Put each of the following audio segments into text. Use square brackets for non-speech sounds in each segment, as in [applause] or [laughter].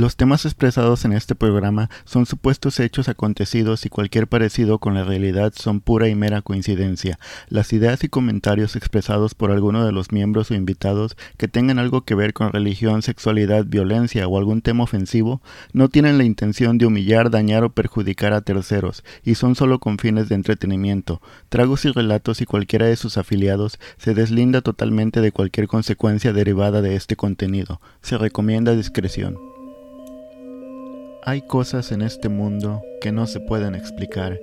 Los temas expresados en este programa son supuestos hechos acontecidos y cualquier parecido con la realidad son pura y mera coincidencia. Las ideas y comentarios expresados por alguno de los miembros o invitados que tengan algo que ver con religión, sexualidad, violencia o algún tema ofensivo no tienen la intención de humillar, dañar o perjudicar a terceros y son solo con fines de entretenimiento. Tragos y relatos y cualquiera de sus afiliados se deslinda totalmente de cualquier consecuencia derivada de este contenido. Se recomienda discreción. Hay cosas en este mundo que no se pueden explicar,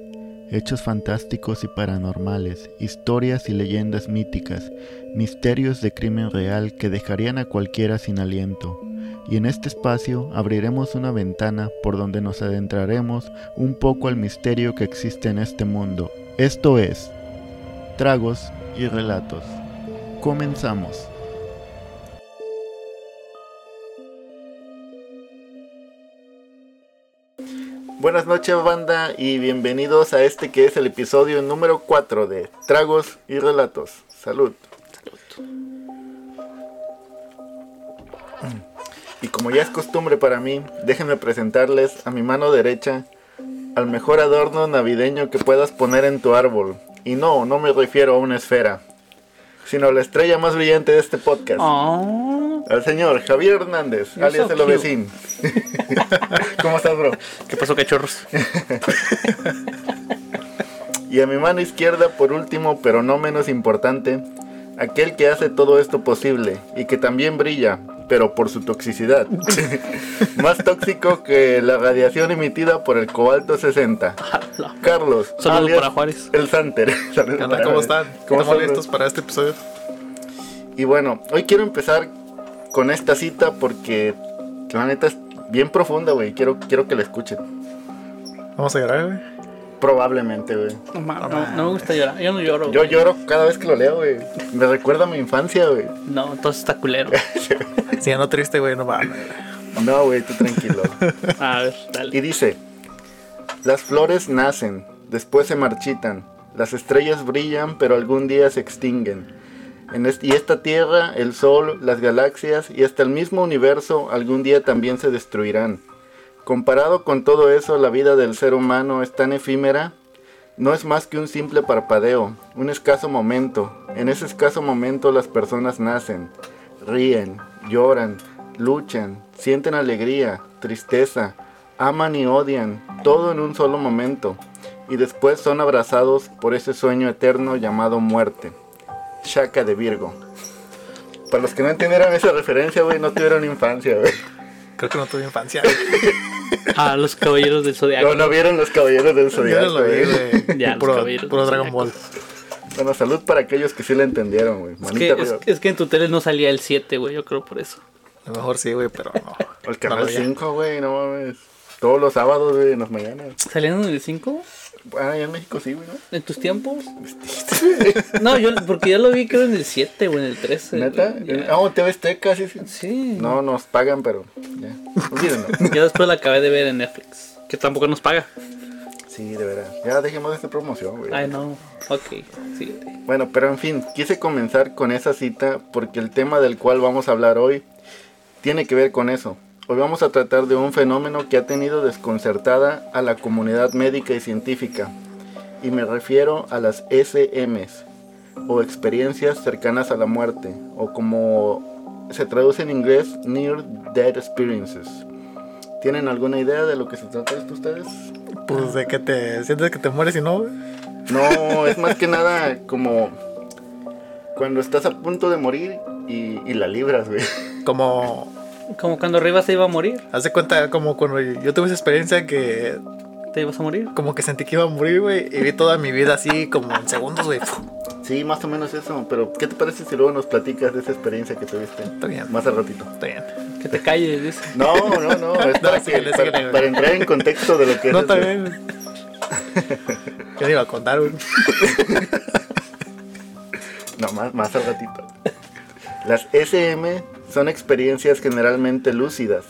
hechos fantásticos y paranormales, historias y leyendas míticas, misterios de crimen real que dejarían a cualquiera sin aliento. Y en este espacio abriremos una ventana por donde nos adentraremos un poco al misterio que existe en este mundo. Esto es Tragos y Relatos. Comenzamos. Buenas noches banda y bienvenidos a este que es el episodio número 4 de Tragos y Relatos. Salud. Y como ya es costumbre para mí, déjenme presentarles a mi mano derecha al mejor adorno navideño que puedas poner en tu árbol. Y no, no me refiero a una esfera, sino a la estrella más brillante de este podcast. Oh, Al señor Javier Hernández, You're alias so el. Ovecín. [laughs] ¿Cómo estás, bro? ¿Qué pasó, cachorros? [laughs] Y a mi mano izquierda, por último, pero no menos importante, aquel que hace todo esto posible y que también brilla, pero por su toxicidad. [laughs] Más tóxico que la radiación emitida por el cobalto 60. Carlos. Saludos alias para Juárez. El Santer. ¿Cómo están? ¿Cómo ¿Estamos están, listos para este episodio? Y bueno, hoy quiero empezar con esta cita porque la neta es bien profunda, güey. Quiero, quiero que la escuchen. Vamos a llorar, güey. Probablemente, güey. No, no, no me gusta llorar. Yo no lloro. Yo lloro cada vez que lo leo, güey. Me recuerda a mi infancia, güey. No, entonces está culero. [laughs] Si no triste, güey, no mames. No, güey, tú tranquilo. [laughs] A ver, Y dale. dice, las flores nacen, después se marchitan, las estrellas brillan, pero algún día se extinguen. Y esta tierra, el sol, las galaxias y hasta el mismo universo algún día también se destruirán. Comparado con todo eso, la vida del ser humano es tan efímera, no es más que un simple parpadeo, un escaso momento. En ese escaso momento las personas nacen, ríen, lloran, luchan, sienten alegría, tristeza, aman y odian, todo en un solo momento, y después son abrazados por ese sueño eterno llamado muerte. Shaka de Virgo. Para los que no entendieron esa referencia, güey, no tuvieron infancia, güey. Creo que no tuve infancia. A [laughs] los caballeros del zodiaco. No, no vieron los caballeros del no zodiaco, lo vi, güey. güey. [laughs] Ya, los Puro, caballeros puro Dragon. Ball. Bueno, salud para aquellos que sí la entendieron, güey. Es Manita que, es, que en tu tele no salía el 7, güey. Yo creo por eso. A lo mejor sí, güey, pero no. El No canal veía. 5, güey, no mames. Todos los sábados, güey, en las mañanas. ¿Salían en el 5? Bueno, allá en México sí, güey, ¿no? ¿En tus tiempos? [laughs] No, yo, porque yo lo vi creo en el 7 o en el 13. ¿Neta? Ah, oh, TV Azteca, sí, sí. Sí. No, nos pagan, pero ya. Olvídenlo. [laughs] Yo después la acabé de ver en Netflix. Que tampoco nos paga. Sí, de veras. Ya dejemos esta promoción, güey. Ay, no. Ok, sí. Bueno, pero en fin, quise comenzar con esa cita porque el tema del cual vamos a hablar hoy tiene que ver con eso. Hoy vamos a tratar de un fenómeno que ha tenido desconcertada a la comunidad médica y científica. Y me refiero a las SMs, o experiencias cercanas a la muerte, o como se traduce en inglés, Near Death Experiences. ¿Tienen alguna idea de lo que se trata esto ustedes? Pues de que te sientes que te mueres y no. No, es más que nada como cuando estás a punto de morir y, y la libras, güey. Como. Como cuando arriba se iba a morir. Haz de cuenta, como cuando yo tuve esa experiencia que. ¿Te ibas a morir? Como que sentí que iba a morir, güey. Y vi toda mi vida así, como en segundos, güey. Sí, más o menos eso, pero ¿qué te parece si luego nos platicas de esa experiencia que tuviste? Está bien. Más al ratito. Está bien. Que te calles, dice. No, no, no, es [laughs] para, que- síguele, para- síguele. para entrar en contexto de lo que No, es. está bien. [laughs] Yo le iba a contar, güey. [laughs] No, más, más al ratito. Las SM son experiencias generalmente lúcidas,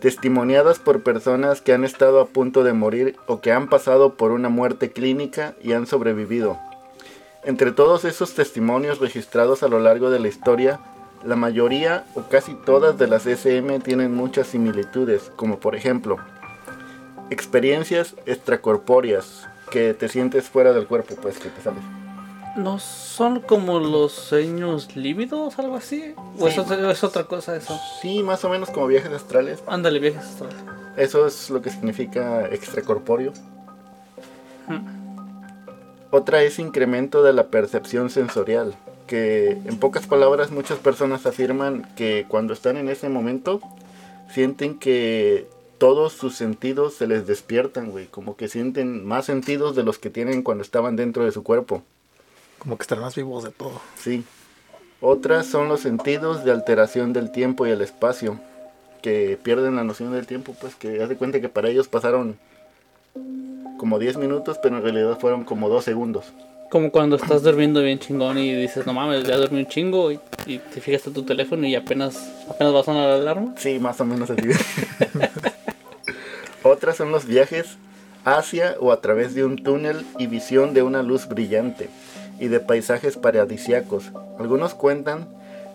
testimoniadas por personas que han estado a punto de morir o que han pasado por una muerte clínica y han sobrevivido. Entre todos esos testimonios registrados a lo largo de la historia, La mayoría o casi todas de las SM tienen muchas similitudes, como por ejemplo, experiencias extracorpóreas, que te sientes fuera del cuerpo, pues que te sales. ¿No son como los sueños lívidos, algo así? ¿O Sí. eso es otra cosa eso? Sí, más o menos como viajes astrales. Ándale, viajes astrales. Eso es lo que significa extracorpóreo. Otra es incremento de la percepción sensorial, que en pocas palabras muchas personas afirman que cuando están en ese momento sienten que todos sus sentidos se les despiertan, güey, como que sienten más sentidos de los que tienen cuando estaban dentro de su cuerpo. Como que están más vivos de todo. Sí. Otras son los sentidos de alteración del tiempo y el espacio, que pierden la noción del tiempo, pues que haz de cuenta que para ellos pasaron como 10 minutos, pero en realidad fueron como 2 segundos. Como cuando estás durmiendo bien chingón y dices, no mames, ya dormí un chingo y, y te fijas en tu teléfono y apenas, apenas va a sonar la alarma. Sí, más o menos así. [laughs] Otras son los viajes hacia o a través de un túnel y visión de una luz brillante y de paisajes paradisiacos. Algunos cuentan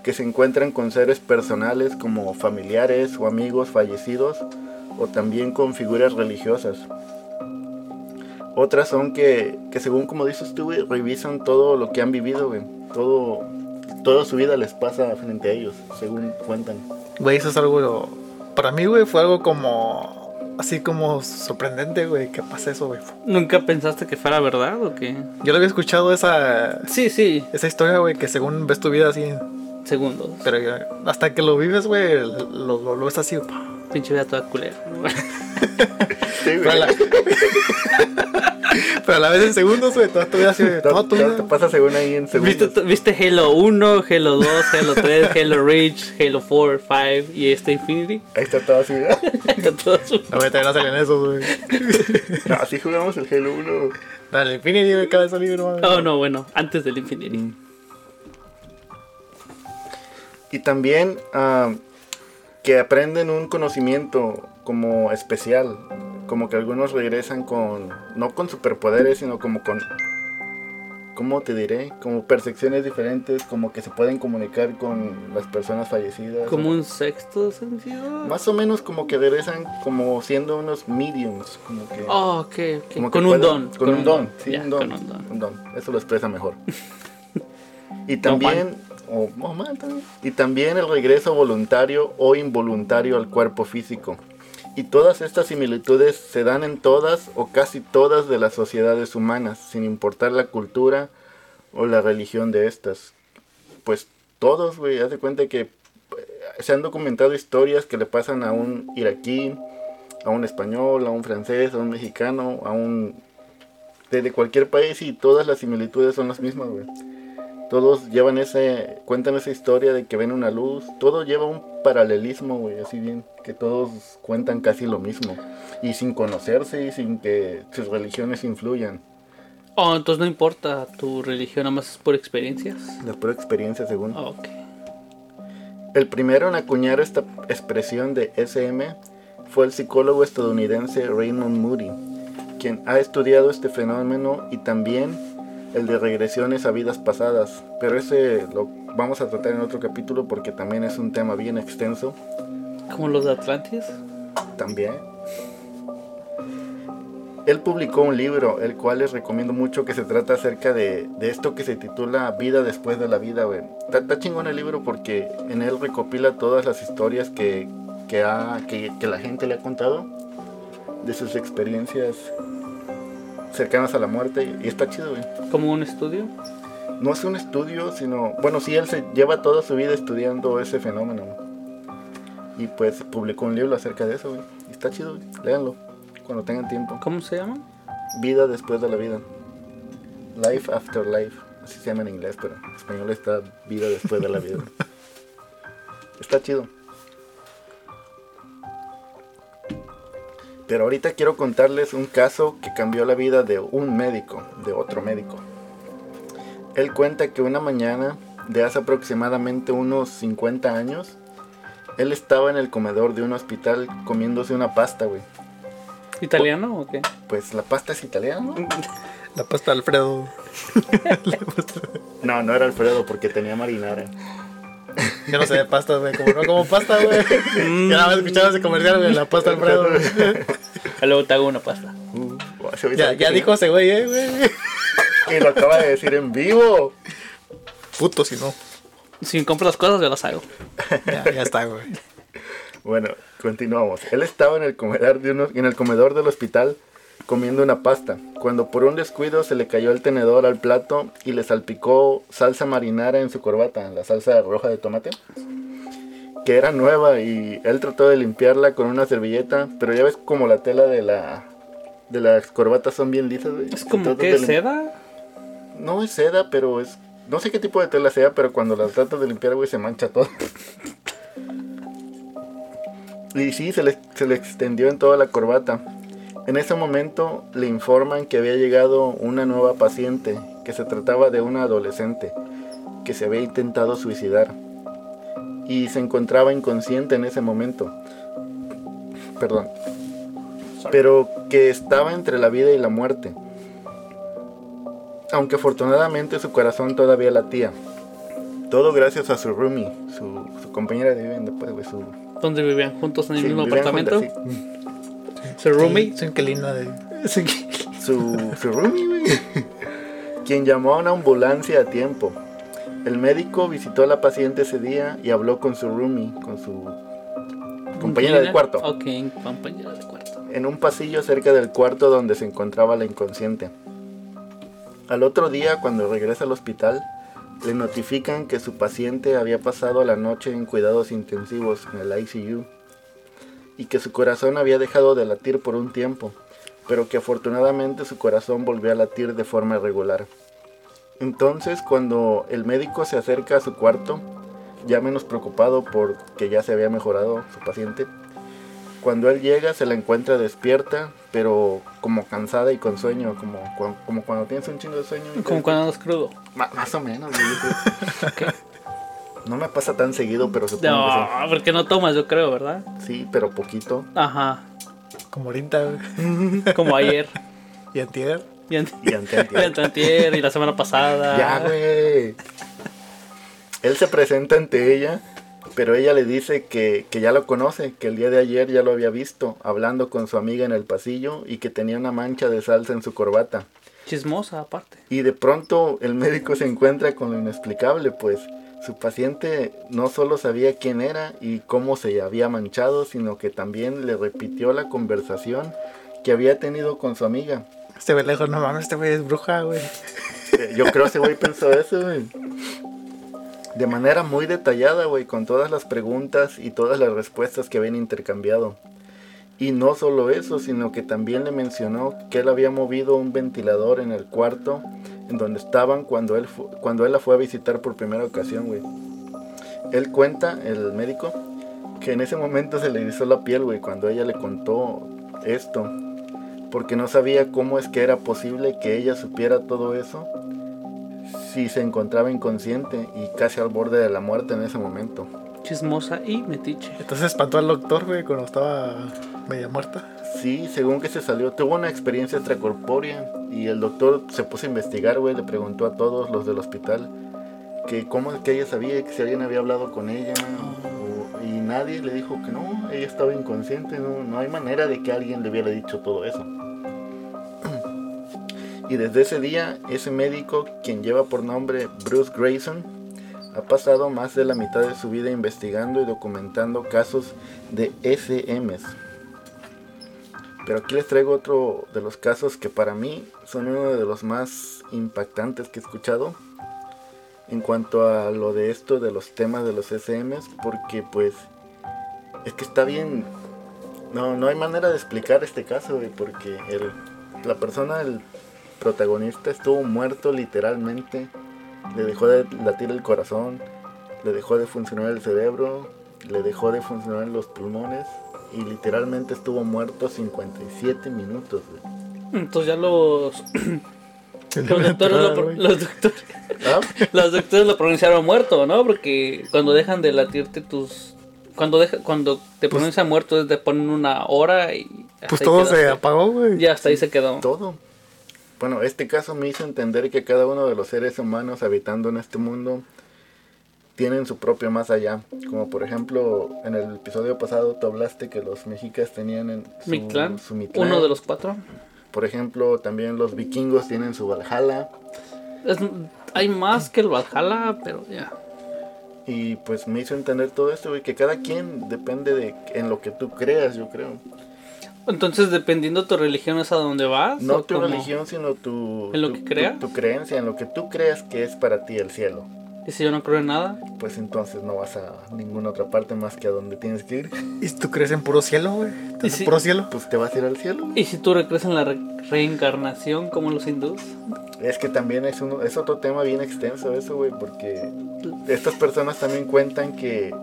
que se encuentran con seres personales como familiares o amigos fallecidos o también con figuras religiosas. Otras son que, que según como dices tú, güey, revisan todo lo que han vivido. Todo, toda su vida les pasa frente a ellos, según cuentan. Güey, eso es algo. Para mí, fue algo como. Así como sorprendente, güey, que pasa eso, güey. ¿Nunca pensaste que fuera verdad o qué? Yo lo había escuchado esa. Sí, sí, Esa historia, güey, que según ves tu vida así. segundos. Pero hasta que lo vives, güey, lo, lo, lo ves así. Pinche vida toda culera. [laughs] Sí, la, [laughs] pero a la vez en segundos, güey, toda tu vida así, toda tu todo vida. te pasa según ahí en segundos. ¿Viste, ¿Viste Halo 1, Halo 2, Halo [laughs] 3, Halo Reach, Halo 4, 5 y este Infinity? Ahí está todo así. ¿verdad? [laughs] Todo su- A ver, también no salen esos, güey. [laughs] No, así jugamos el Halo 1. Dale, Infinity, güey, cada vez salir, no. Oh, no, bueno, antes del Infinity. Y también ah, que aprenden un conocimiento como especial. Como que algunos regresan con, no con superpoderes, sino como con, ¿cómo te diré? Como percepciones diferentes, como que se pueden comunicar con las personas fallecidas. Como un sexto sentido. Más o menos como que regresan como siendo unos mediums. Como que... Oh, ok, ok. Como que Con un pueden- don. Con un don, sí, un don. Con un don. un don. Eso lo expresa mejor. [laughs] y también, o o mal también. y también el regreso voluntario o involuntario al cuerpo físico. Y todas estas similitudes se dan en todas o casi todas de las sociedades humanas, sin importar la cultura o la religión de estas. Pues todos, güey, haz de cuenta que eh, se han documentado historias que le pasan a un iraquí, a un español, a un francés, a un mexicano, a un... de, de cualquier país y todas las similitudes son las mismas, güey. Todos llevan ese, cuentan esa historia de que ven una luz, todo lleva un paralelismo, güey, así bien, que todos cuentan casi lo mismo. Y sin conocerse y sin que sus religiones influyan. Oh, entonces no importa tu religión, nada más es por experiencias. La pura experiencia, según. Oh, ok. El primero en acuñar esta expresión de SM fue el psicólogo estadounidense Raymond Moody, quien ha estudiado este fenómeno y también el de regresiones a vidas pasadas, pero ese lo vamos a tratar en otro capítulo porque también es un tema bien extenso, Como los de Atlantis. también. Él publicó un libro, el cual les recomiendo mucho, que se trata acerca de, de esto que se titula Vida después de la vida, güey. Está, está chingón el libro porque en él recopila todas las historias que, que, ha, que, que la gente le ha contado de sus experiencias cercanas a la muerte y está chido, güey. Como un estudio. No es un estudio, sino... Bueno, sí, él se lleva toda su vida estudiando ese fenómeno. Y pues publicó un libro acerca de eso, güey. Y está chido, güey. Léanlo cuando tengan tiempo. ¿Cómo se llama? Vida después de la vida. Life after life. Así se llama en inglés, pero en español está vida después de la vida. [laughs] está chido. Pero ahorita quiero contarles un caso que cambió la vida de un médico, de otro médico. Él cuenta que una mañana de hace aproximadamente unos 50 años, él estaba en el comedor de un hospital comiéndose una pasta, güey. ¿Italiano o qué? Pues la pasta es italiana, ¿no? [laughs] La pasta de Alfredo. [laughs] No, no era Alfredo porque tenía marinara. Yo no sé de pastas, güey. Como no como pasta, güey. Mm. Ya nada más escuchaba ese comercial, güey. La pasta Alfredo, güey. [laughs] Y luego te hago una pasta. Uh, Ya, ya dijo ese güey, eh, güey. Y lo acaba de decir en vivo. Puto si no. Si me compro las cosas, yo las hago. [laughs] Ya, ya está, güey. Bueno, continuamos. Él estaba en el comedor, de uno- en el comedor del hospital comiendo una pasta, cuando por un descuido se le cayó el tenedor al plato y le salpicó salsa marinara en su corbata, la salsa roja de tomate, que era nueva y él trató de limpiarla con una servilleta, pero ya ves como la tela de la de las corbatas son bien lisas. güey. Es como que de seda. No es seda, pero es no sé qué tipo de tela sea, pero cuando la tratas de limpiar, güey, se mancha todo. Y sí, se le, se le extendió en toda la corbata. En ese momento le informan que había llegado una nueva paciente, que se trataba de una adolescente, que se había intentado suicidar. Y se encontraba inconsciente en ese momento. Perdón. Pero que estaba entre la vida y la muerte. Aunque afortunadamente su corazón todavía latía. Todo gracias a su roomie, su, su compañera de vivienda, pues, güey, su, Donde vivían juntos en el Sí, mismo apartamento. juntas, sí. Su roommate. Su inquilina de. Su, su roomie, güey. Quien llamó a una ambulancia a tiempo. El médico visitó a la paciente ese día y habló con su roomie, con su compañera del cuarto, Ok, compañera de cuarto. en un pasillo cerca del cuarto donde se encontraba la inconsciente. Al otro día, cuando regresa al hospital, le notifican que su paciente había pasado la noche en cuidados intensivos en el ICU y que su corazón había dejado de latir por un tiempo, pero que afortunadamente su corazón volvió a latir de forma irregular. Entonces, cuando el médico se acerca a su cuarto, ya menos preocupado porque ya se había mejorado su paciente, cuando él llega se la encuentra despierta, pero como cansada y con sueño, como, como cuando tienes un chingo de sueño. y Como cuando andas crudo. Más o menos, creo. [laughs] No me pasa tan seguido, pero supongo No, porque no tomas, yo creo, ¿verdad? que sí. Sí, pero poquito. Ajá. Como ahorita, güey. [laughs] Como ayer. [laughs] Y antier. Y an- Y antes, y antier, y la semana pasada. Ya, güey. Él se presenta ante ella, pero ella le dice que, que ya lo conoce, que el día de ayer ya lo había visto, hablando con su amiga en el pasillo y que tenía una mancha de salsa en su corbata. Chismosa, aparte. Y de pronto el médico se encuentra con lo inexplicable, pues su paciente no solo sabía quién era y cómo se había manchado, sino que también le repitió la conversación que había tenido con su amiga. Este güey le dijo, no mames, este güey es bruja, güey. [laughs] Yo creo que ese güey pensó eso, güey. De manera muy detallada, güey, con todas las preguntas y todas las respuestas que habían intercambiado. Y no solo eso, sino que también le mencionó que él había movido un ventilador en el cuarto en donde estaban cuando él, cuando él la fue a visitar por primera ocasión, güey. Él cuenta, el médico, que en ese momento se le erizó la piel, güey, cuando ella le contó esto. Porque no sabía cómo es que era posible que ella supiera todo eso si se encontraba inconsciente y casi al borde de la muerte en ese momento. Chismosa y metiche. Entonces espantó al doctor, güey, cuando estaba media muerta. Sí, según que se salió, tuvo una experiencia extracorpórea y el doctor se puso a investigar, güey, le preguntó a todos los del hospital que cómo es que ella sabía que si alguien había hablado con ella o- y nadie le dijo que no, ella estaba inconsciente, no, no hay manera de que alguien le hubiera dicho todo eso. Y desde ese día, ese médico, quien lleva por nombre Bruce Grayson, ha pasado más de la mitad de su vida investigando y documentando casos de SMs. Pero aquí les traigo otro de los casos que para mí son uno de los más impactantes que he escuchado en cuanto a lo de esto de los temas de los SMs, porque pues es que está bien, no, no hay manera de explicar este caso, porque el, la persona, el protagonista estuvo muerto literalmente, le dejó de latir el corazón, le dejó de funcionar el cerebro, le dejó de funcionar los pulmones y literalmente estuvo muerto 57 minutos, güey. Entonces ya los, los doctores lo, pro- los doctores ¿Ah? [laughs] los doctores lo pronunciaron muerto, ¿no? Porque cuando dejan de latirte tus cuando deja, cuando te pronuncian muerto te ponen una hora y Pues todo se apagó, güey. Ya hasta ahí se quedó. Todo. Bueno, este caso me hizo entender que cada uno de los seres humanos habitando en este mundo tienen su propio más allá. Como por ejemplo, en el episodio pasado tú hablaste que los mexicas tenían en su, Mictlán, su Mictlán. uno de los cuatro. Por ejemplo, también los vikingos tienen su Valhalla. Es- hay más que el Valhalla, pero ya. Y pues me hizo entender todo esto, güey, que cada quien depende de en lo que tú creas, yo creo. Entonces, dependiendo de tu religión, es a dónde vas. No ¿O tu cómo? religión, sino tu, ¿En lo tu- que creas? Tu, creencia, en lo que tú creas que es para ti el cielo. Y si yo no creo en nada, Pues entonces no vas a ninguna otra parte más que a donde tienes que ir. ¿Y si tú crees en puro cielo, güey? ¿Te Y hace si- puro cielo? Pues te vas a ir al cielo. y si tú recrees en la re- reencarnación como los hindús, Es que también es, uno, es otro tema bien extenso eso, güey, porque estas personas también cuentan que...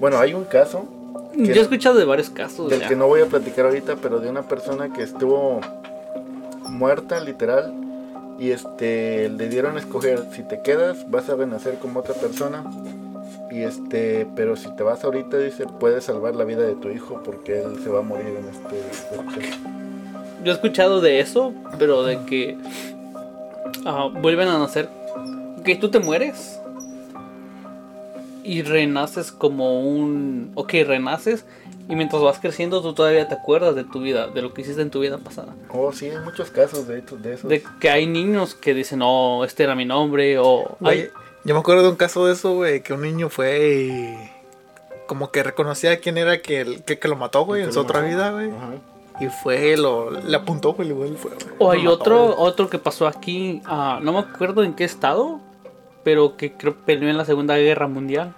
Bueno, hay un caso yo he escuchado de varios casos. del ya. que no voy a platicar ahorita, pero de una persona que estuvo muerta, literal, y este le dieron a escoger si te quedas vas a renacer como otra persona y este pero si te vas ahorita dice puedes salvar la vida de tu hijo porque él se va a morir en este, este- Yo he escuchado de eso, pero de que ah, vuelven a nacer. Que tú te mueres y renaces como un. Ok, renaces y mientras vas creciendo tú todavía te acuerdas de tu vida, de lo que hiciste en tu vida pasada. oh sí hay muchos casos de, estos- de esos De que hay niños que dicen, oh, este era mi nombre, o. Güey, Ay, yo me acuerdo de un caso de eso, güey, que un niño fue y como que reconocía quién era que, el- que, que lo mató, güey, en Que su otra mató. vida, güey. Ajá. Y fue, lo, le apuntó, güey, fue. O hay mató, otro, otro que pasó aquí, ah, no me acuerdo en qué estado, pero que creo peleó en la Segunda Guerra Mundial.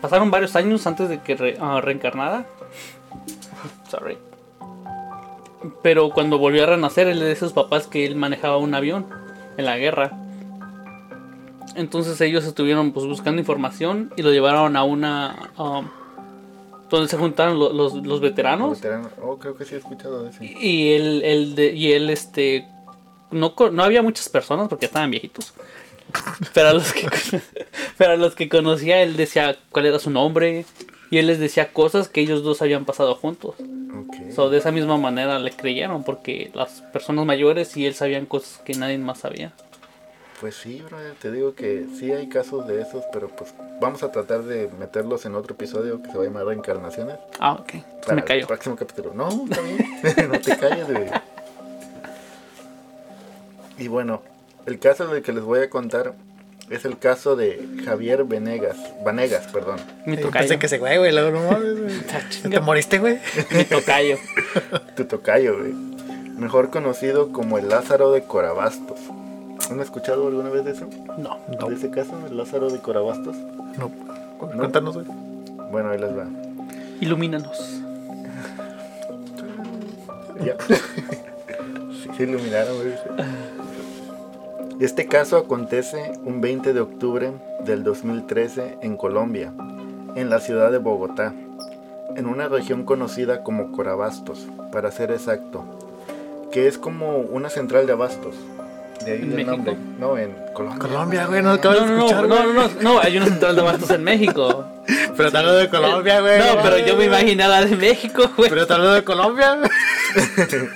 Pasaron varios años antes de que re- ah, reencarnara. [laughs] Sorry. Pero cuando volvió a renacer, él le dice a sus papás que él manejaba un avión en la guerra. Entonces ellos estuvieron pues, buscando información y lo llevaron a una... ah, donde se juntaron lo- los, los veteranos. Veterano. oh creo que sí he escuchado de ese Y él, él de- y él, este, no, no había muchas personas porque estaban viejitos. Pero a los que, [laughs] pero a los que conocía, él decía cuál era su nombre. Y él les decía cosas que ellos dos habían pasado juntos. Ok. So, de esa misma manera le creyeron porque las personas mayores y él sabían cosas que nadie más sabía. Pues sí, brother, te digo que sí hay casos de esos, pero pues vamos a tratar de meterlos en otro episodio que se va a llamar Reencarnaciones. Ah, ok. Para me el cayó. próximo capítulo. No, está bien. [laughs] no te calles, güey. Y bueno, el caso del que les voy a contar es el caso de Javier Venegas. Vanegas, perdón. Mi Yo tocayo. pensé que se güey, güey, luego no mames, güey. [laughs] ¿Te moriste, güey? [laughs] Mi tocayo. [laughs] Tu tocayo, güey. Mejor conocido como el Lázaro de Corabastos. ¿Han escuchado alguna vez de eso? No. No. ¿De ese caso, el Lázaro de Corabastos? No. Cuéntanos, güey. Bueno, ahí les va. Ilumínanos. Ya. sí, se iluminaron, güey. Este caso acontece un 20 de octubre del 2013 en Colombia, en la ciudad de Bogotá, en una región conocida como Corabastos, para ser exacto, que es como una central de abastos. De ahí ¿En el México? nombre. No, en Colombia. Colombia, güey, no acabas No, de no, no, escuchar, no, no, no, no, hay una central de abastos en México. [laughs] Pero te hablo de Colombia, güey. No, pero yo me imaginaba de México, güey. Pero te hablo de Colombia, güey. [laughs]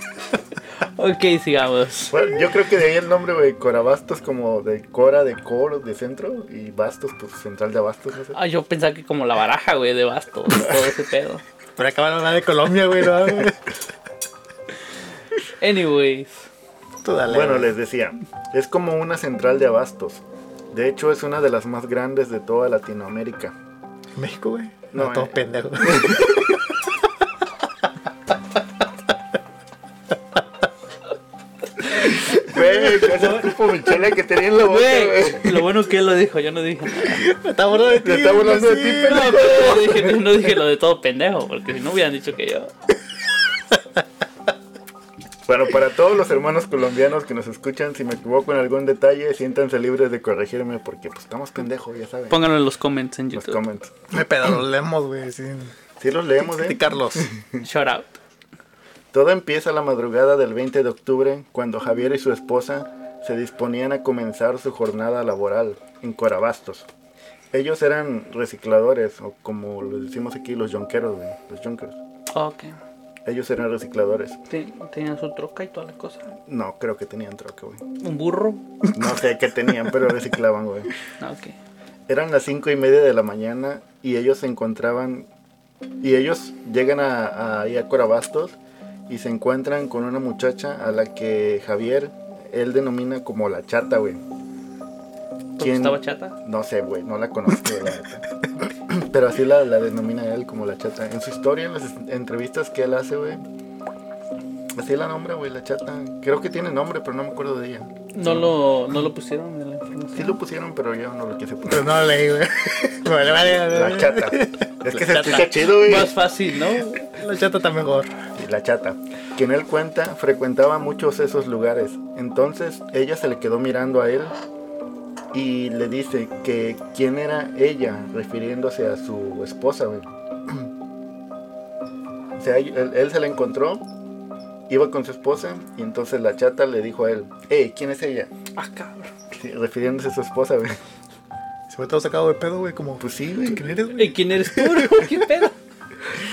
Ok, sigamos. Bueno, yo creo que de ahí el nombre, güey, Corabastos como de Cora, de Coro, de centro, y Bastos, pues central de no sé. Ah, yo pensaba que como la baraja, güey, de bastos, todo ese pedo. Pero acaban de hablar de Colombia, güey, no. [laughs] Anyways. Dale. Bueno, les decía, es como una central de abastos. De hecho, es una de las más grandes de toda Latinoamérica. México, güey. No, No, todo eh. [laughs] ese tipo Michela que tenía en la boca, güey. Lo bueno que él lo dijo, yo no dije nada. Está hablando de ti. Me está burlando de ti, imbécil. No, pero yo dije, yo no dije lo de todo pendejo, porque si no hubieran dicho que yo. Bueno, para todos los hermanos colombianos que nos escuchan, si me equivoco en algún detalle, siéntanse libres de corregirme porque pues estamos pendejos, ya saben. Pónganlo en los comments en Los YouTube. comments. Me pedo, lo leemos, güey. Sin... Sí los leemos, Sí, ¿eh? Carlos. Shout out. Todo empieza la madrugada del 20 de octubre, cuando Javier y su esposa se disponían a comenzar su jornada laboral en Corabastos. Ellos eran recicladores, o como lo decimos aquí, los yonqueros, güey, los yonkers. Ok. Ellos eran recicladores. Ten- Tenían su troca y toda la cosa. No, creo que tenían troca, güey. Un burro. No sé qué tenían, pero reciclaban, güey. [laughs] Ah, Ok. Eran las cinco y media de la mañana y ellos se encontraban y ellos llegan a, a, ahí a Corabastos y se encuentran con una muchacha a la que Javier, él denomina como la chata, güey. ¿Por qué ¿Quién? estaba chata? No sé, güey, no la conozco, la neta. [coughs] Pero así la, la denomina él como la chata. En su historia, en las entrevistas que él hace, güey. Así la nombra, güey, la chata. Creo que tiene nombre, pero no me acuerdo de ella. No lo, no lo pusieron en la información. Sí lo pusieron, pero yo no lo quise Pero poner. no lo leí, güey. [laughs] Vale, vale, vale. La chata. Es que se chata. escucha chido, güey. Más fácil, ¿no? La chata está mejor. La chata. Quien él cuenta frecuentaba muchos esos lugares. Entonces ella se le quedó mirando a él y le dice que quién era ella, refiriéndose a su esposa. O sea, él, él se la encontró, iba con su esposa y entonces la chata le dijo a él, hey, ¿quién es ella? Ah, cabrón. Sí, refiriéndose a su esposa, güey. Se me todo sacado de pedo, güey, como... Pues sí, güey. ¿Quién eres, güey? ¿Y quién eres tú? ¿Qué pedo?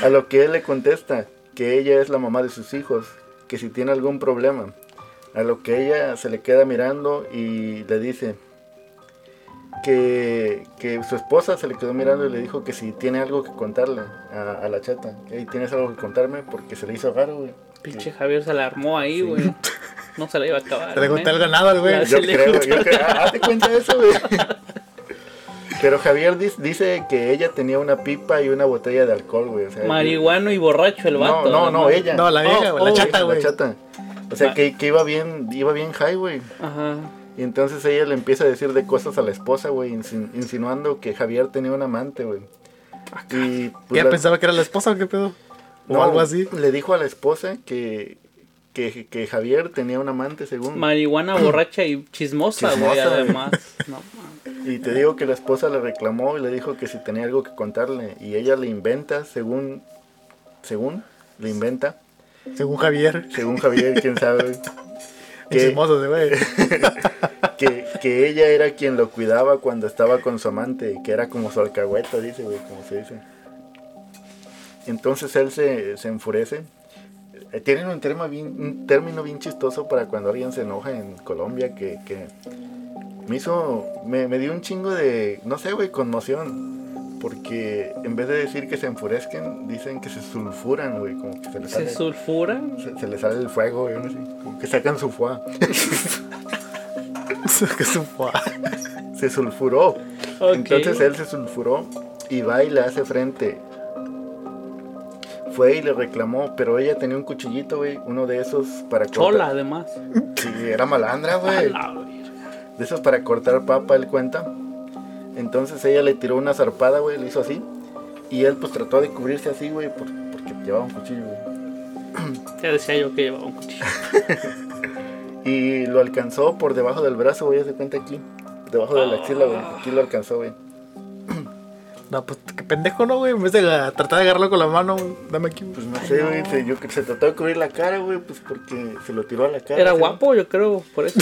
A lo que él le contesta que ella es la mamá de sus hijos, que si tiene algún problema. A lo que ella se le queda mirando y le dice que, que su esposa se le quedó mirando y le dijo que si tiene algo que contarle a, a la chata. Hey, ¿tienes algo que contarme? Porque se le hizo raro, güey. Pinche Javier se la armó ahí, güey. [laughs] No se la iba a acabar. Te le ganado al güey. Yo creo, yo Ah, Hazte cuenta de eso, güey. [laughs] Pero Javier dice que ella tenía una pipa y una botella de alcohol, güey. O sea, Marihuano y borracho el vato. No, no, no, ella. No, la vieja, güey, la oh, chata, La güey. chata. O sea, Va. que, que iba bien, iba bien high, güey. Ajá. Y entonces ella le empieza a decir de cosas a la esposa, güey, insin- insinuando que Javier tenía un amante, güey. Y pues, ¿Ella la- pensaba que era la esposa o qué pedo? O no, algo así. Le dijo a la esposa que, que, que Javier tenía un amante, según. Marihuana borracha y chismosa, güey, además. No. Y te digo que la esposa le reclamó y le dijo que si tenía algo que contarle. Y ella le inventa, según, según, le inventa, Según Javier. según Javier, quién sabe, [laughs] que, [laughs] que, que ella era quien lo cuidaba cuando estaba con su amante, que era como su alcahueta, dice, güey, como se dice. Entonces él se, se enfurece. Eh, Tienen un, termo bien- un término bien chistoso para cuando alguien se enoja en Colombia que, que me hizo, me, me dio un chingo de, no sé, güey, conmoción. Porque en vez de decir que se enfurezcan, dicen que se sulfuran, güey, como que se les sale, Se sulfura. se, se les sale el fuego, güey, no sé, como que sacan su fuá. que es un fuá. se sulfuró. Entonces él se sulfuró y va y le hace frente. Fue y le reclamó, pero ella tenía un cuchillito, güey, uno de esos para cortar. Chola, además. Sí, era malandra, güey. De esos para cortar papa, él cuenta. Entonces ella le tiró una zarpada, güey, le hizo así. Y él pues trató de cubrirse así, güey, por- porque llevaba un cuchillo, güey. [clears throat] Ya decía yo que llevaba un cuchillo. [laughs] Y lo alcanzó por debajo del brazo, güey, se cuenta aquí. Debajo de la axila, güey. Aquí lo alcanzó, güey. No, pues qué pendejo, ¿no, güey? En vez de tratar de agarrarlo con la mano, dame aquí. Pues no sé, güey, se, yo, se trató de cubrir la cara, güey, pues porque se lo tiró a la cara. Era ¿sí? guapo, yo creo, por eso.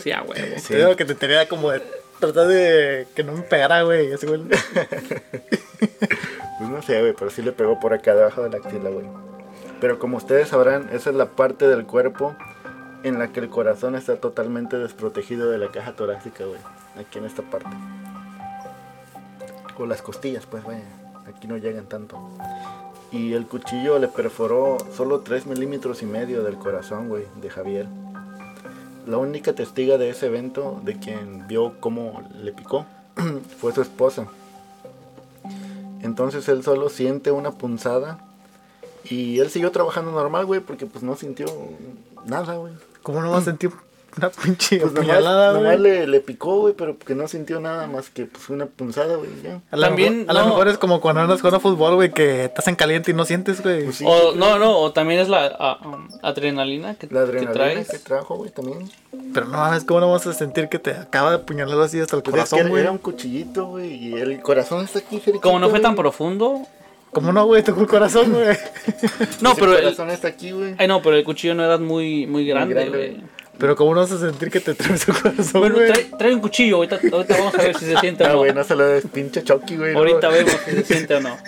Sí, a huevo. Sí. Te digo que te tenía como de tratar de que no me pegara, güey. Pues no sé, güey, pero sí le pegó por acá debajo de la axila, güey. Pero como ustedes sabrán, esa es la parte del cuerpo en la que el corazón está totalmente desprotegido de la caja torácica, güey. Aquí en esta parte. O las costillas, pues vaya. Aquí no llegan tanto. Y el cuchillo le perforó solo 3 milímetros y medio del corazón, güey, de Javier. La única testiga de ese evento, de quien vio cómo le picó, [clears throat] fue su esposa. Entonces él solo siente una punzada y él siguió trabajando normal, güey, porque pues no sintió nada, güey. ¿Cómo no vas a [clears throat] sentir una pinche Pues nomás, apuñalada, nomás güey? le, le picó, güey, pero que no sintió nada más que pues una punzada, güey, ya. A lo También, mejor- a lo no. mejor es como cuando andas jugando fútbol, güey, que estás en caliente y no sientes, güey. Pues sí, O, no, no, o también es la um, adrenalina que, la que adrenalina traes. que trajo, güey, también. Pero no mames, ¿cómo no vas a sentir que te acaba de apuñalar así hasta el Pues es que corazón, era, güey? era un cuchillito, güey, y el corazón está aquí cerquita, Como no fue tan profundo. ¿Cómo no, güey? Tocó el corazón, güey. No, pero el, corazón está aquí, güey. ay, no, pero el cuchillo no era muy, muy grande, grande, güey. Pero ¿cómo no vas a sentir que te atravesó el corazón, Bueno, güey? trae, trae un cuchillo, ahorita, ahorita vamos a ver si se siente Ah, o no. güey, no se lo des pinche Chucky, güey. no. Ahorita vemos si se siente o no. [laughs]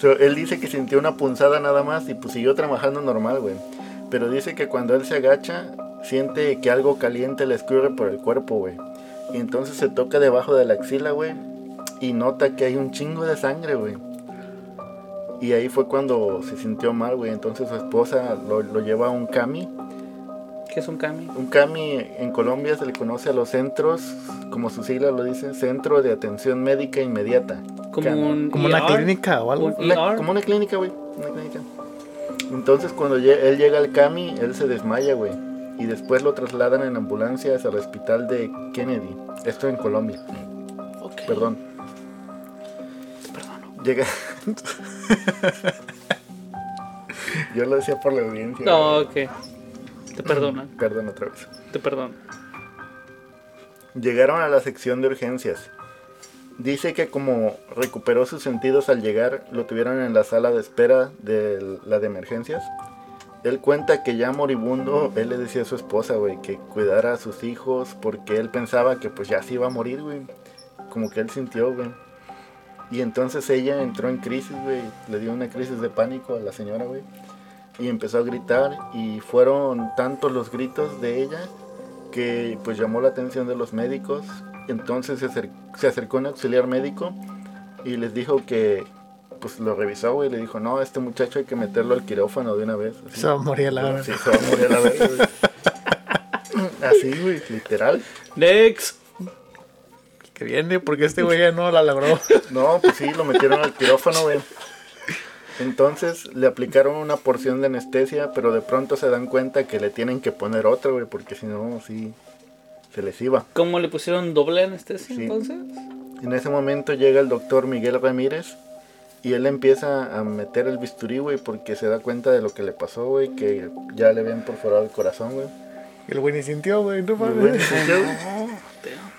So, él dice que sintió una punzada nada más y pues siguió trabajando normal, güey. Pero dice que cuando él se agacha, siente que algo caliente le escurre por el cuerpo, güey. Y entonces se toca debajo de la axila, güey. Y nota que hay un chingo de sangre, güey. Y ahí fue cuando se sintió mal, güey. Entonces su esposa lo, lo lleva a un CAMI. ¿Qué es un cami? Un CAMI en Colombia se le conoce a los centros, como su sigla lo dice, Centro de Atención Médica Inmediata. Como CAMI. un Como una ER, clínica o algo. un Una- ER. como una clínica, güey. Una clínica. Entonces cuando él llega al CAMI, él se desmaya, güey. Y después lo trasladan en ambulancias al hospital de Kennedy. Esto en Colombia. Ok, Perdón. te perdono. Llega. [laughs] Yo lo decía por la audiencia. No, güey. ok. Te perdonan, Perdón otra vez. te perdono. Llegaron a la sección de urgencias. Dice que como recuperó sus sentidos al llegar, lo tuvieron en la sala de espera de la de emergencias. Él cuenta que ya moribundo, él le decía a su esposa, güey, que cuidara a sus hijos porque él pensaba que pues ya se iba a morir, güey. Como que él sintió, güey. Y entonces ella entró en crisis, güey. Le dio una crisis de pánico a la señora, güey. Y empezó a gritar y fueron tantos los gritos de ella que pues llamó la atención de los médicos. Entonces se, acer- se acercó un auxiliar médico y les dijo que pues lo revisó, güey, y le dijo, no, este muchacho hay que meterlo al quirófano de una vez. Así. Se va a morir a la hora. Sí, se va a morir a la vez. [laughs] Así, güey, literal. Next. Que viene porque este güey ya no la logró. No, pues sí, lo metieron al quirófano, güey. Entonces le aplicaron una porción de anestesia, pero de pronto se dan cuenta que le tienen que poner otra, güey, porque si no, sí, se les iba. ¿Cómo le pusieron doble anestesia Sí. entonces? En ese momento llega el doctor Miguel Ramírez y él empieza a meter el bisturí, güey, porque se da cuenta de lo que le pasó, güey, que ya le habían perforado el corazón, güey. El güey ni sintió, güey. No mames. [laughs]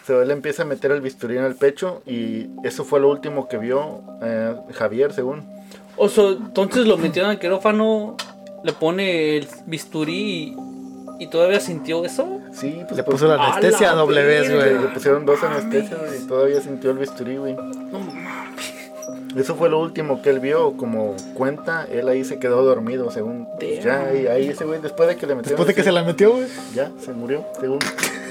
So, él empieza a meter el bisturí en el pecho y eso fue lo último que vio eh, Javier, según. O sea, entonces lo metieron al quirófano, le pone el bisturí y, y todavía sintió eso. Sí, pues Le pues, puso la ¡A anestesia la doble vez, güey. le pusieron dos anestesias y todavía sintió el bisturí, güey. No mames. Eso fue lo último que él vio, como cuenta, él ahí se quedó dormido, según. pues, ya, ahí, ahí ese güey, después de que le metieron. Después de que se la metió, güey. Ya, se murió, según.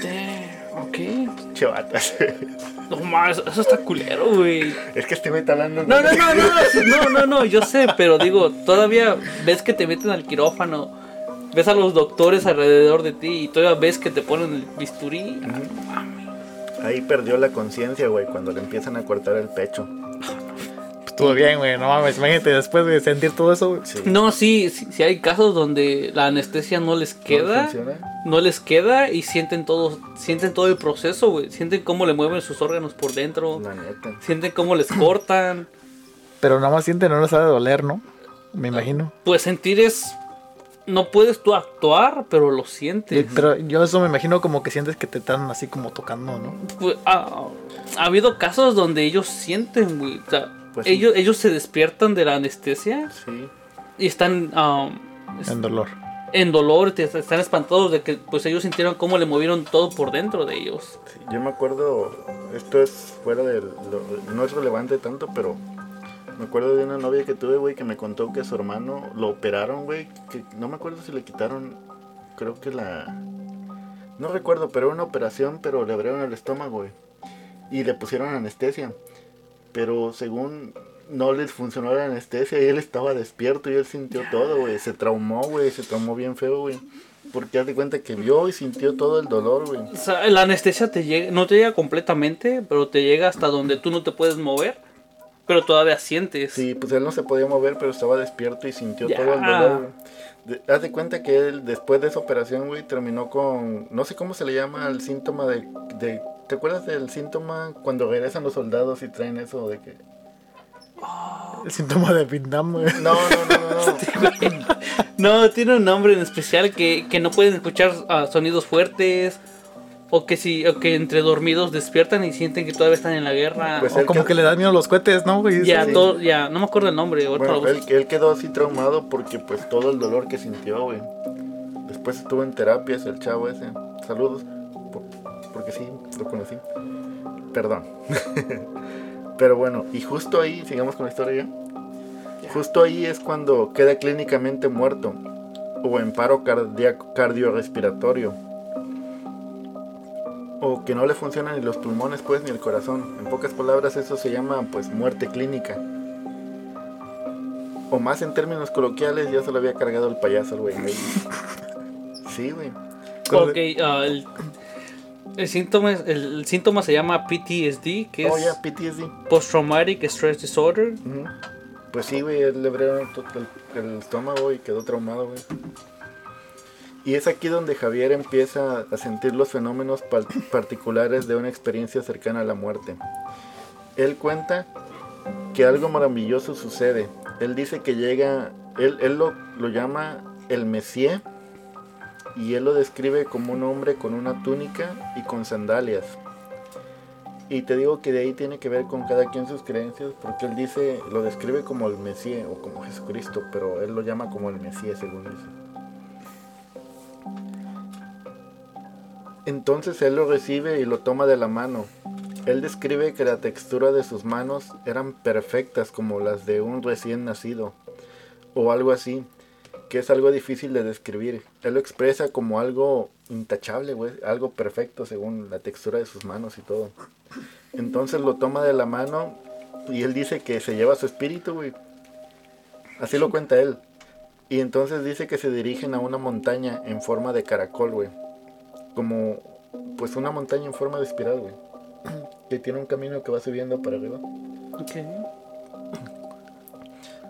Damn, ok. Chevatas. [laughs] No mames, eso está culero, güey. es que este güey está hablando. No, no, no, [laughs] no, no, no, no, yo sé, pero digo, todavía ves que te meten al quirófano, ves a los doctores alrededor de ti y todavía ves que te ponen el bisturí. Ah. Ahí perdió la conciencia, güey, cuando le empiezan a cortar el pecho. Estuvo bien, güey. No mames. Imagínate después de sentir todo eso, güey. Sí. No, sí, sí, sí hay casos donde la anestesia no les ¿No queda, no les queda y sienten todo, sienten todo el proceso, güey. Sienten cómo le mueven sus órganos por dentro, La neta. sienten cómo les cortan. Pero nada más siente, no les ha de doler, ¿no? Me imagino. Pues sentir es, no puedes tú actuar, pero lo sientes. Pero yo eso me imagino como que sientes que te están así como tocando, ¿no? Pues, ha, ha habido casos donde ellos sienten, güey. O sea, Pues sí. ellos, ellos se despiertan de la anestesia Sí. y están um, En dolor. en dolor, están espantados de que pues ellos sintieron cómo le movieron todo por dentro de ellos. Sí, Yo me acuerdo, esto es fuera del, lo- no es relevante tanto, pero me acuerdo de una novia que tuve, güey, que me contó que a su hermano lo operaron, güey, que no me acuerdo si le quitaron, creo que la, no recuerdo, pero era una operación, pero le abrieron el estómago, güey, y le pusieron anestesia, pero según no les funcionó la anestesia y él estaba despierto y él sintió todo, güey, se traumó, güey, se traumó bien feo, güey. Porque haz de cuenta que vio y sintió todo el dolor, güey. O sea, la anestesia te llega, no te llega completamente, pero te llega hasta donde tú no te puedes mover, pero todavía sientes. Sí, pues él no se podía mover, pero estaba despierto y sintió Ya. todo el dolor. De- haz de cuenta que él, después de esa operación, güey, terminó con. No sé cómo se le llama el síntoma de. de ¿Te acuerdas del síntoma cuando regresan los soldados y traen eso de que. El síntoma de Vietnam, güey. No, no, no, no. no. [laughs] No, tiene un nombre en especial que, que no pueden escuchar ah, sonidos fuertes. O que si, o que entre dormidos despiertan y sienten que todavía están en la guerra. Pues O como que- que le dan miedo los cohetes, ¿no, güey? ya, sí. todo, ya, no me acuerdo el nombre. Bueno, él, él quedó así traumado porque, pues, todo el dolor que sintió, güey. Después estuvo en terapias el chavo ese. Saludos. por- porque sí, lo conocí. Perdón. [laughs] Pero bueno, y justo ahí, sigamos con la historia ya. Justo ahí es cuando queda clínicamente muerto o en paro cardíaco, cardiorrespiratorio. O que no le funcionan ni los pulmones, pues, ni el corazón. En pocas palabras, eso se llama, pues, muerte clínica. O más en términos coloquiales, ya se lo había cargado el payaso güey. [laughs] Sí, güey. Ok, ah, el, el síntoma, el, el síntoma se llama PTSD, que Oh, es ya, PTSD. Post-Traumatic Stress Disorder. Pues sí, güey, él le abrieron el, el estómago y quedó traumado, güey. Y es aquí donde Javier empieza a sentir los fenómenos particulares de una experiencia cercana a la muerte. Él cuenta que algo maravilloso sucede. Él dice que llega, él, él lo, lo llama el Messier y él lo describe como un hombre con una túnica y con sandalias. Y te digo que de ahí tiene que ver con cada quien sus creencias, porque él dice, lo describe como el Mesías o como Jesucristo, pero él lo llama como el Mesías, según dice. Entonces él lo recibe y lo toma de la mano. Él describe que la textura de sus manos eran perfectas como las de un recién nacido, o algo así, que es algo difícil de describir. Él lo expresa como algo intachable, algo perfecto según la textura de sus manos y todo. Entonces lo toma de la mano y él dice que se lleva su espíritu, güey. Así lo cuenta él. Y entonces dice que se dirigen a una montaña en forma de caracol, güey. Como, pues una montaña en forma de espiral, güey. Que tiene un camino que va subiendo para arriba. Ok.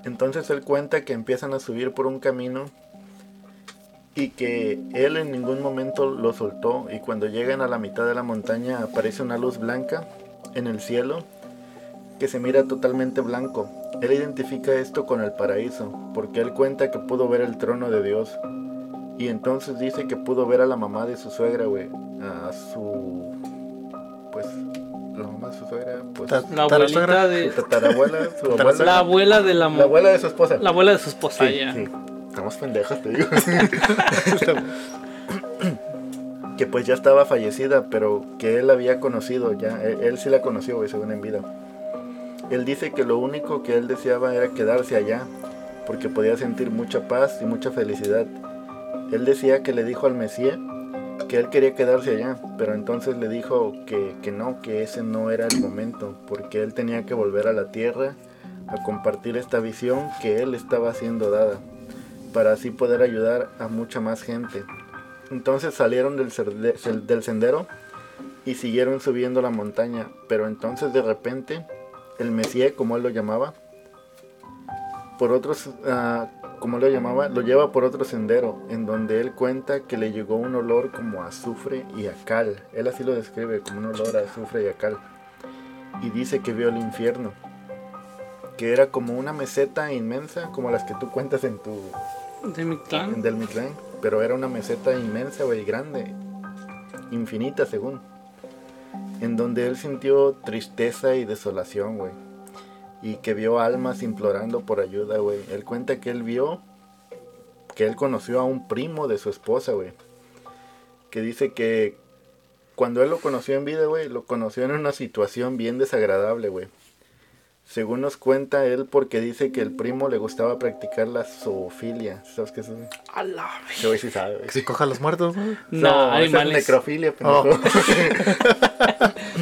Entonces él cuenta que empiezan a subir por un camino y que él en ningún momento lo soltó y cuando llegan a la mitad de la montaña aparece una luz blanca en el cielo que se mira totalmente blanco. Él identifica esto con el paraíso porque él cuenta que pudo ver el trono de Dios y entonces dice que pudo ver a la mamá de su suegra, güey, a su pues la mamá de su suegra, pues Ta- La Tara abuelita suegra. de. su tatarabuela, su Tatara- abuela, La abuela de la, la abuela de su esposa. la abuela de su esposa, Sí, ya. sí. Estamos pendejos, te digo. [laughs] [coughs] que pues ya estaba fallecida, pero que él había conocido ya. Él, él sí la conoció, güey, según en vida. Él dice que lo único que él deseaba era quedarse allá, porque podía sentir mucha paz y mucha felicidad. Él decía que le dijo al Mesías que él quería quedarse allá, pero entonces le dijo que, que no, que ese no era el momento, porque él tenía que volver a la tierra a compartir esta visión que él estaba siendo dada, para así poder ayudar a mucha más gente. Entonces salieron del, sendero y siguieron subiendo la montaña, pero entonces de repente el Mesías, como él lo llamaba, por otros, ah, como lo llamaba, lo lleva por otro sendero, en donde él cuenta que le llegó un olor como a azufre y a cal. Él así lo describe, como un olor a azufre y a cal. Y dice que vio el infierno, que era como una meseta inmensa, como las que tú cuentas en tu De mi clan. en Del Mictlán, pero era una meseta inmensa, güey, grande, infinita según, en donde él sintió tristeza y desolación, güey, y que vio almas implorando por ayuda, güey. Él cuenta que él vio que él conoció a un primo de su esposa, güey, que dice que cuando él lo conoció en vida, güey, lo conoció en una situación bien desagradable, güey. Según nos cuenta él, porque dice que el primo le gustaba practicar la zoofilia. ¿Sabes qué es eso? A la Ese güey sí sabe, güey. Si coja a los muertos, ¿no? No, esa es necrofilia. Oh. [laughs]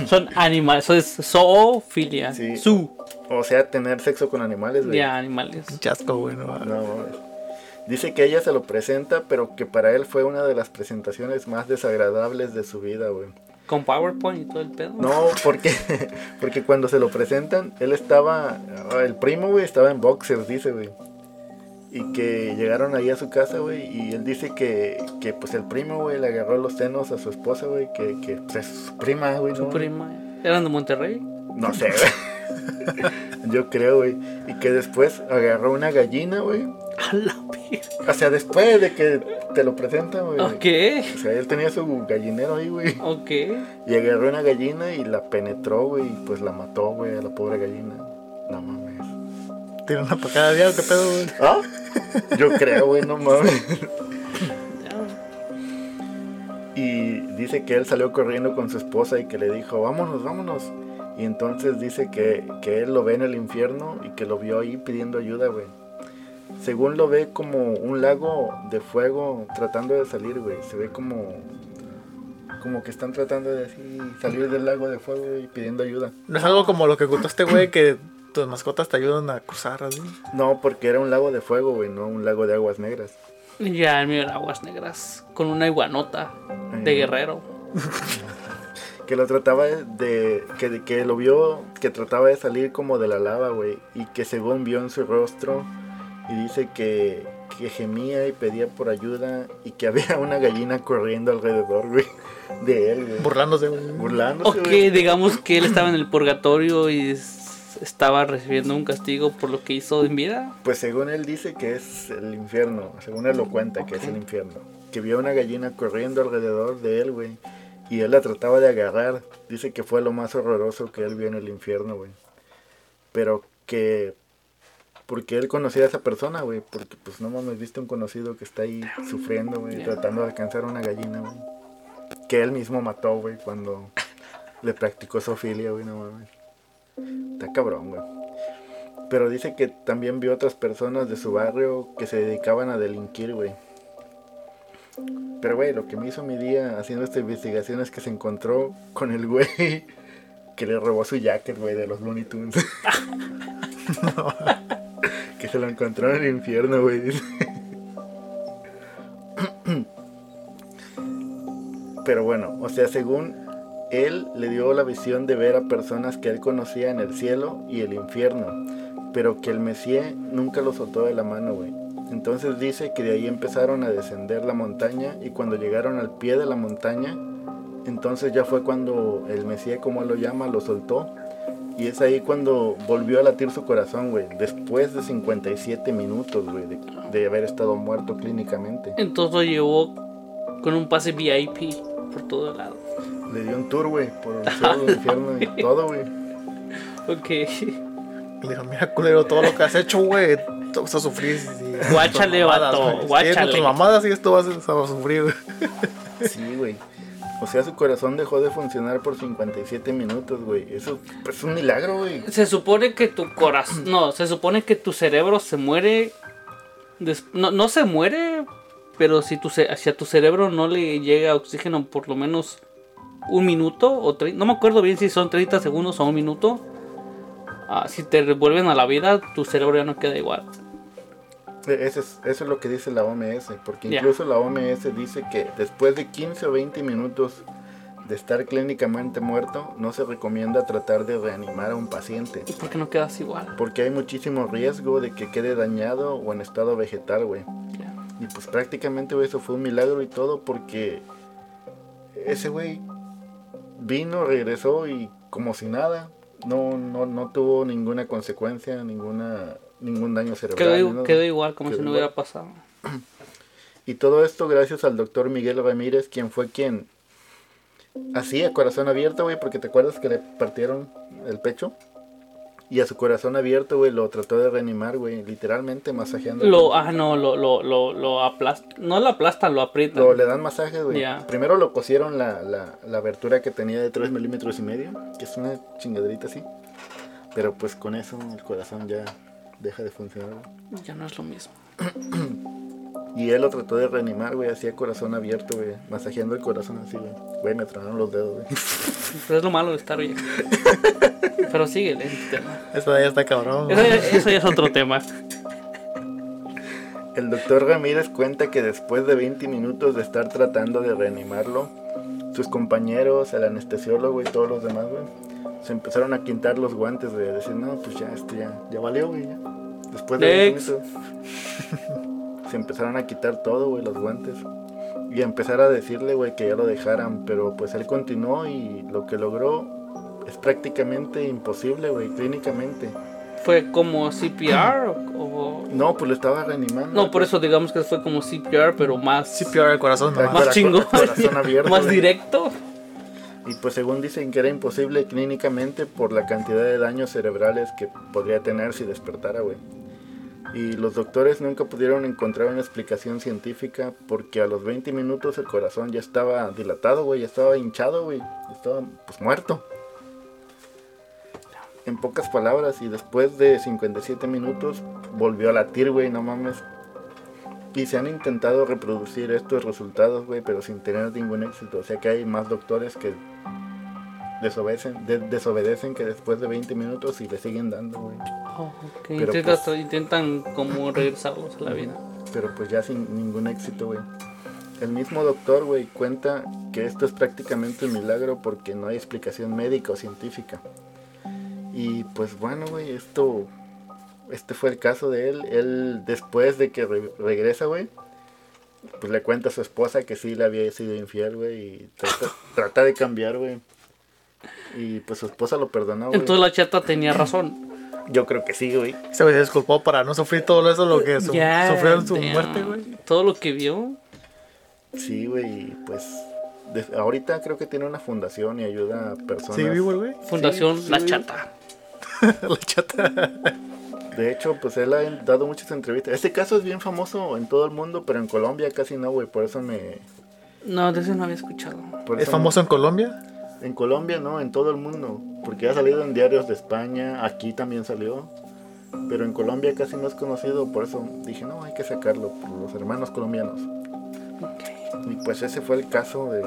Son animales. Eso es zoofilia. Sí. Su. O sea, tener sexo con animales, güey. Ya, animales. Chasco, güey. No, No. Dice que ella se lo presenta, pero que para él fue una de las presentaciones más desagradables de su vida, güey. Con PowerPoint y todo el pedo. No, porque, [laughs] porque cuando se lo presentan, él estaba, el primo, güey, estaba en boxers, dice, güey. Y que llegaron ahí a su casa, güey, y él dice que, que pues el primo, güey, le agarró los senos a su esposa, güey, que, que pues, es su prima, güey, Su ¿no? prima. ¿Eran de Monterrey? No sé, güey. [laughs] Yo creo, güey. Y que después agarró una gallina, güey. A la. O sea, después de que te lo presentan, güey. Ok. O sea, él tenía su gallinero ahí, güey. Ok. Y agarró una gallina y la penetró, güey. Y pues la mató, güey, a la pobre gallina. No mames. Tiene una para cada día, ¿o ¿qué pedo, güey? ¿Ah? Yo creo, güey, no mames. Ya. Y dice que él salió corriendo con su esposa y que le dijo, vámonos, vámonos. Y entonces dice que, que él lo ve en el infierno y que lo vio ahí pidiendo ayuda, güey. Según lo ve como un lago de fuego tratando de salir, güey. Se ve como... como que están tratando de así salir del lago de fuego y pidiendo ayuda. No es algo como lo que contó este güey que tus mascotas te ayudan a cruzar así. No, porque era un lago de fuego, güey, no un lago de aguas negras. Ya, el mío era aguas negras. Con una iguanota de Mm. guerrero. Que lo trataba de. Que, que lo vio. Que trataba de salir como de la lava, güey. Y que según vio en su rostro. Y dice que. Que gemía y pedía por ayuda. Y que había una gallina corriendo alrededor, güey. De él, güey. Burlándose, güey. Burlándose, O güey. que digamos que él estaba en el purgatorio y estaba recibiendo un castigo por lo que hizo en vida. Pues según él dice que es el infierno. Según él lo cuenta que es el infierno. Que vio una gallina corriendo alrededor de él, güey. Y él la trataba de agarrar. Dice que fue lo más horroroso que él vio en el infierno, güey. Pero que... Porque él conocía a esa persona, güey. Porque pues no mames, viste un conocido que está ahí sufriendo, güey. Tratando de alcanzar una gallina, güey. Que él mismo mató, güey, cuando le practicó zoofilia, güey, no mames. Está cabrón, güey. Pero dice que también vio otras personas de su barrio que se dedicaban a delinquir, güey. Pero, güey, lo que me hizo mi día haciendo esta investigación es que se encontró con el güey [laughs] que le robó su jacket, güey, de los Looney Tunes. [laughs] [laughs] que se lo encontró en el infierno, güey. Pero bueno, o sea, según él le dio la visión de ver a personas que él conocía en el cielo y el infierno, pero que el Mesías nunca lo soltó de la mano, güey. Entonces dice que de ahí empezaron a descender la montaña y cuando llegaron al pie de la montaña, entonces ya fue cuando el Mesías, como él lo llama, lo soltó. Y es ahí cuando volvió a latir su corazón, güey. Después de 57 minutos, güey, de, de haber estado muerto clínicamente. Entonces lo llevó con un pase VIP por todo el lado. Le dio un tour, güey, por el [laughs] cielo, el infierno y todo, güey. Ok. Le dijo, mira, culero, todo lo que has hecho, güey. Tú vas a sufrir. Guáchale, vato, guáchale. tus mamadas y esto vas a, vas a sufrir, güey. Sí, güey. O sea, su corazón dejó de funcionar por 57 minutos, güey. Eso es un milagro, güey. Se supone que tu corazón. [clears throat] No, se supone que tu cerebro se muere. des- No, no se muere, pero si tu, ce- si a tu cerebro no le llega oxígeno por lo menos un minuto o tre- No me acuerdo bien si son 30 segundos o un minuto. ah, si te revuelven a la vida, tu cerebro ya no queda igual. Eso es, eso es lo que dice la OMS, porque incluso la OMS dice que después de 15 o 20 minutos de estar clínicamente muerto, no se recomienda tratar de reanimar a un paciente, ¿Y por qué no quedas igual? porque hay muchísimo riesgo de que quede dañado o en estado vegetal, güey. Y pues prácticamente güey, eso fue un milagro y todo porque ese güey vino, regresó y como si nada, no, no, no tuvo ninguna consecuencia, ninguna, ningún daño cerebral. Quedó, nada. quedó igual, como Quedó si no igual. hubiera pasado. [clears throat] Y todo esto gracias al doctor Miguel Ramírez, quien fue quien hacía corazón abierto, güey, porque te acuerdas que le partieron el pecho. Y a su corazón abierto, güey, lo trató de reanimar, güey, literalmente masajeando. Lo, ah, no, lo, lo, lo, lo aplastan. No lo aplastan, lo aprietan. Lo- le dan masajes, güey. Ya. Primero lo cosieron la, la, la abertura que tenía de 3 milímetros y medio, que es una chingaderita así. Pero pues con eso el corazón ya deja de funcionar. güey. Ya no es lo mismo. Y él lo trató de reanimar, güey, hacía corazón abierto, güey, masajeando el corazón así, güey. Güey, me tronaron los dedos, güey. Pero es lo malo de estar viejo. Pero síguele. el tema. Eso ya está cabrón. Eso, ya- eso ya es otro tema. El doctor Ramírez cuenta que después de 20 minutos de estar tratando de reanimarlo, sus compañeros, el anestesiólogo y todos los demás, güey, se empezaron a quitar los guantes, a decir, no, pues ya, esto ya, ya valió, güey, ya. Después de 20 Next. minutos, [laughs] se empezaron a quitar todo, güey, los guantes. Y a empezar a decirle, güey, que ya lo dejaran, pero pues él continuó y lo que logró es prácticamente imposible, güey, clínicamente. ¿Fue como CPR? O, o- No, pues lo estaba reanimando. No, por eso digamos que fue como CPR, pero más, peor el corazón, Más nomás. más chingón. corazón [laughs] abierto, más directo. Y pues según dicen que era imposible clínicamente por la cantidad de daños cerebrales que podría tener si despertara, güey. Y los doctores nunca pudieron encontrar una explicación científica porque a los 20 minutos el corazón ya estaba dilatado, güey, ya estaba hinchado, güey. Estaba pues muerto. En pocas palabras, y después de 57 minutos volvió a latir, güey, no mames. Y se han intentado reproducir estos resultados, güey, pero sin tener ningún éxito. O sea que hay más doctores que desobedecen, de- desobedecen que después de 20 minutos y le siguen dando, güey. Oh, Intentas- pues- intentan como regresarlos a la vida. Pero pues ya sin ningún éxito, güey. El mismo doctor, güey, cuenta que esto es prácticamente un milagro porque no hay explicación médica o científica. Y pues bueno, güey, esto... Este fue el caso de él. Él, después de que re- regresa, güey, pues le cuenta a su esposa que sí le había sido infiel, güey, y trata, trata de cambiar, güey. Y pues su esposa lo perdonó, güey. Entonces la chata tenía razón. Yo creo que sí, güey. Se me disculpó para no sufrir todo eso lo que su- sufrió en su damn. muerte, güey. Todo lo que vio. Sí, güey, pues ahorita creo que tiene una fundación y ayuda a personas. Sí, vivo el güey. Fundación Sí, La sí. Chata. [laughs] La chata. De hecho, pues él ha dado muchas entrevistas. Este caso es bien famoso en todo el mundo, pero en Colombia casi no, güey. Por eso me. No, de ese no había escuchado. por ¿Es eso famoso en Colombia? En Colombia, no, en todo el mundo. Porque ha salido en diarios de España, aquí también salió. Pero en Colombia casi no es conocido, por eso dije, no, hay que sacarlo, por los hermanos colombianos. Ok. Y pues ese fue el caso de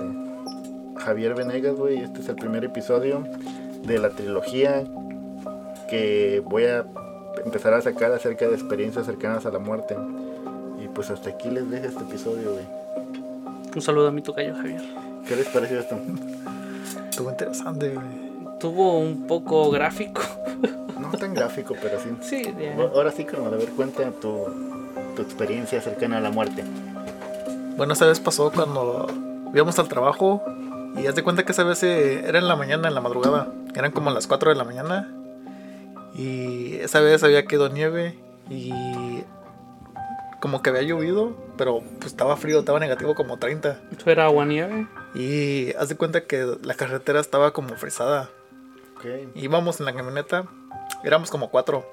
Javier Venegas, güey. Este es el primer episodio de la trilogía que voy a empezar a sacar acerca de experiencias cercanas a la muerte. Y pues hasta aquí les dejo este episodio, güey. Un saludo a mi tocayo Javier. ¿Qué les pareció esto? Estuvo interesante. Tuvo un poco gráfico. [laughs] No tan gráfico, pero sí. Sí. Ahora sí, como de ver, cuenta tu, tu experiencia cercana a la muerte. Bueno, esa vez pasó cuando íbamos al trabajo y haz de cuenta que esa vez eh, era en la mañana, en la madrugada. Eran como las 4 de la mañana. Y esa vez había quedado nieve y como que había llovido, pero pues estaba frío, estaba negativo como 30. Eso era agua nieve. Y haz de cuenta que la carretera estaba como frisada. Ok. Íbamos en la camioneta, éramos como cuatro.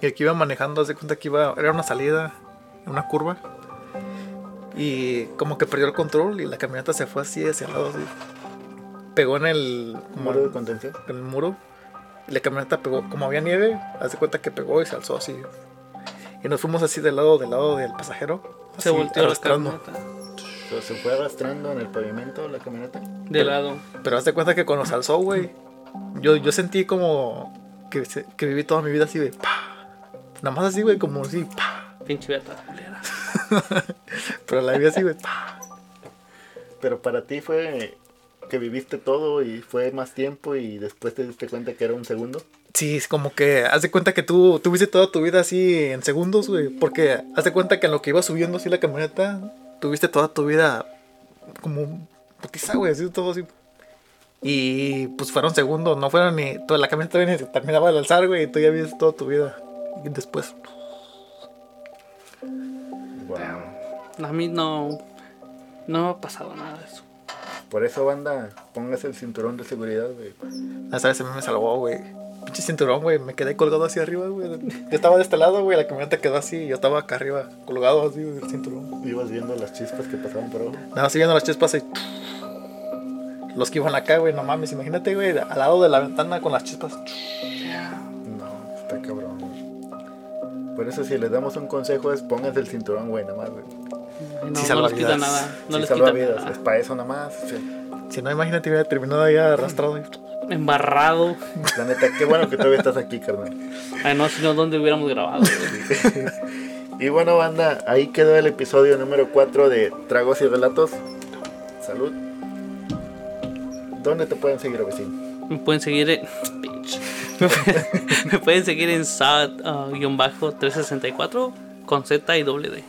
Y el que iba manejando, haz de cuenta que iba, era una salida, una curva. Y como que perdió el control y la camioneta se fue así hacia el lado, así. Pegó en el, como Muro de en contención. el muro. Y la camioneta pegó, como había nieve, haz de cuenta que pegó y se alzó así. Y nos fuimos así del lado, del lado del pasajero. Se volteó la arrastrando. camioneta. So, Se fue arrastrando en el pavimento la camioneta. De lado. Pero haz de cuenta que cuando se alzó, güey, yo, yo sentí como que, que viví toda mi vida así, güey, pa. Nada más así, güey, como así, pa. Pinche beta. [laughs] Pero la vi así, güey, pa. Pero para ti fue que viviste todo y fue más tiempo y después te diste cuenta que era un segundo. Sí, es como que haz de cuenta que tú tuviste toda tu vida así en segundos, güey. Porque haz de cuenta que en lo que iba subiendo así la camioneta, tuviste toda tu vida como putiza, güey, así todo así. Y pues fueron segundos, no fueron ni. Toda la camioneta todavía ni se terminaba de alzar, güey, y tú ya viste toda tu vida. Y después. Wow. A mí no. No me ha pasado nada de eso. Por eso, banda, póngase el cinturón de seguridad, güey. Esa vez a mí me salvó, güey. Pinche cinturón, güey. Me quedé colgado hacia arriba, güey. Yo estaba de este lado, güey. La camioneta quedó así. y Yo estaba acá arriba, colgado así, del cinturón. Ibas viendo las chispas que pasaban por abajo. Nada más viendo las chispas y. Los que iban acá, güey. No mames, imagínate, güey. Al lado de la ventana con las chispas. No, está cabrón. güey. Por eso, si les damos un consejo, es pónganse el cinturón, güey, nada más, güey. No, Sí no salva les quita vidas. nada. No Sí, les salva quita vidas, nada. es para eso nada más. sí. Si no, imagínate, hubiera terminado ahí arrastrado. y- Embarrado. La neta, qué bueno que todavía estás aquí, carnal. Ay, no, si no, ¿dónde hubiéramos grabado? [laughs] Y bueno, banda, ahí quedó el episodio número 4 de Tragos y Relatos. Salud. ¿Dónde te pueden seguir, vecino? Me pueden seguir en. Bitch. [laughs] Me pueden seguir en SAT-364 con Z y doble D.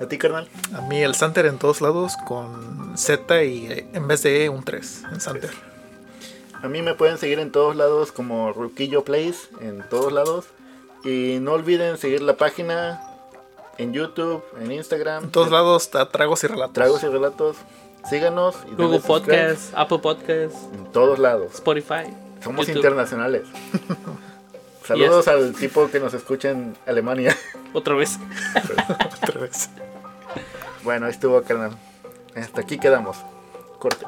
¿A ti, carnal? A mí el Santer en todos lados con Z y eh, en vez de E, un 3 en Santer. A mí me pueden seguir en todos lados como Ruquillo Place, en todos lados. Y no olviden seguir la página en YouTube, en Instagram. En todos lados está Tragos y Relatos. Tragos y Relatos. Síganos. Y Google. Podcast, Apple Podcast, En todos lados. Spotify. Somos YouTube. internacionales. [laughs] Saludos al tipo que nos escucha en Alemania. [laughs] Otra vez. [laughs] Otra vez. Bueno, ahí estuvo, carnal. Hasta aquí quedamos. Corte.